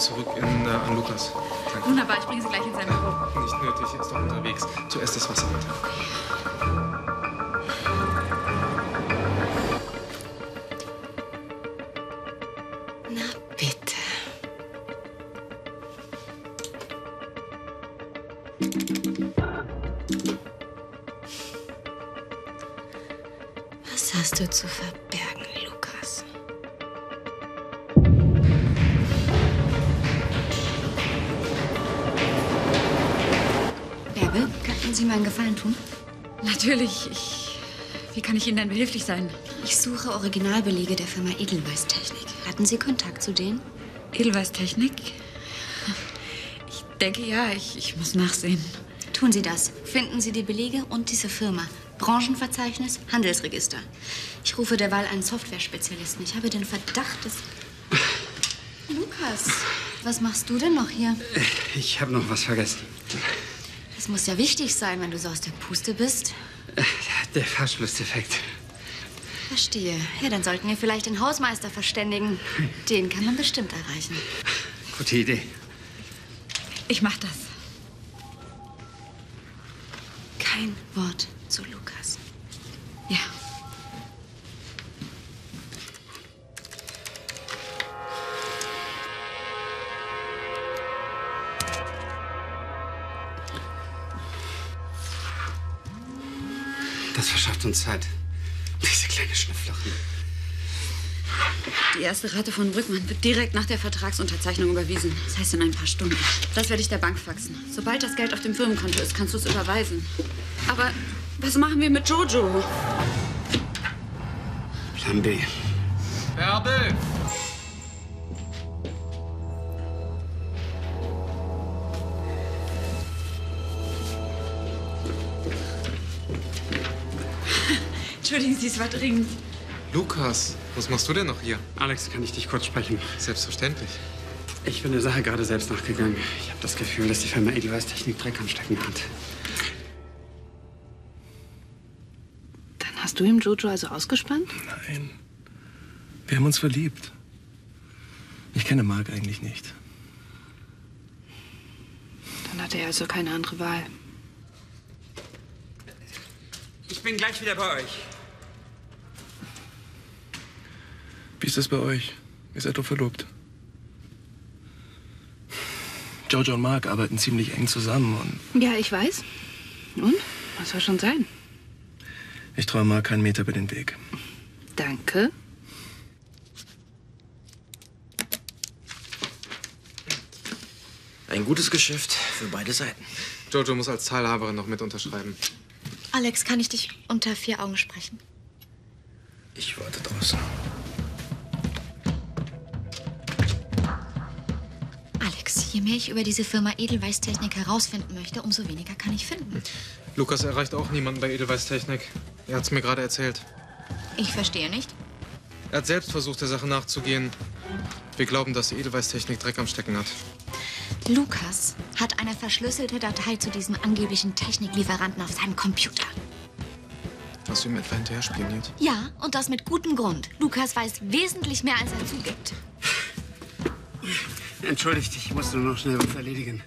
zurück in, äh, an Lukas. Danke. Wunderbar, ich bringe sie gleich in sein Büro. Nicht nötig, er ist doch unterwegs. Zuerst das Wasser, bitte. Na bitte. Was hast du zu verbergen, Könnten Sie mir einen Gefallen tun? Natürlich. Ich, wie kann ich Ihnen denn behilflich sein? Ich suche Originalbelege der Firma Edelweiß Technik. Hatten Sie Kontakt zu denen? Edelweiß Technik? Ich denke ja, ich, ich muss nachsehen. Tun Sie das. Finden Sie die Belege und diese Firma. Branchenverzeichnis, Handelsregister. Ich rufe derweil einen Software-Spezialisten. Ich habe den Verdacht, dass... Lukas, was machst du denn noch hier? Ich habe noch was vergessen. Das muss ja wichtig sein, wenn du so aus der Puste bist. Der Verschlussdefekt. Verstehe. Ja, dann sollten wir vielleicht den Hausmeister verständigen. Den kann man bestimmt erreichen. Gute Idee. Ich mach das. Kein Wort zu Lukas. Ja. Das verschafft uns Zeit. Diese kleine Schnupflochen. Die erste Rate von Brückmann wird direkt nach der Vertragsunterzeichnung überwiesen. Das heißt in ein paar Stunden. Das werde ich der Bank faxen. Sobald das Geld auf dem Firmenkonto ist, kannst du es überweisen. Aber was machen wir mit Jojo? Plan B. Bärbel! Entschuldigen Sie, es war dringend. Lukas, was machst du denn noch hier? Alex, kann ich dich kurz sprechen? Selbstverständlich. Ich bin der Sache gerade selbst nachgegangen. Ich habe das Gefühl, dass die Firma Edelweiß Technik Dreck am Stecken hat. Dann hast du ihm Jojo also ausgespannt? Nein. Wir haben uns verliebt. Ich kenne Mark eigentlich nicht. Dann hat er also keine andere Wahl. Ich bin gleich wieder bei euch. Wie ist es bei euch? Ihr seid doch verlobt. Jojo und Mark arbeiten ziemlich eng zusammen und Ja, ich weiß. Und? Was soll schon sein? ich traue Mark keinen Meter über den Weg. Danke. Ein gutes Geschäft für beide Seiten. Jojo muss als Teilhaberin noch mit unterschreiben. Alex, kann ich dich unter vier Augen sprechen? Ich warte draußen. Je mehr ich über diese Firma Edelweiß Technik herausfinden möchte, umso weniger kann ich finden. Lukas erreicht auch niemanden bei Edelweiß Technik. Er hat's mir gerade erzählt. Ich verstehe nicht. Er hat selbst versucht, der Sache nachzugehen. Wir glauben, dass die Edelweiß Technik Dreck am Stecken hat. Lukas hat eine verschlüsselte Datei zu diesem angeblichen Techniklieferanten auf seinem Computer. Hast du ihm etwa hinterher spioniert? Ja, und das mit gutem Grund. Lukas weiß wesentlich mehr, als er zugibt. Entschuldigt, ich musste nur noch schnell was erledigen.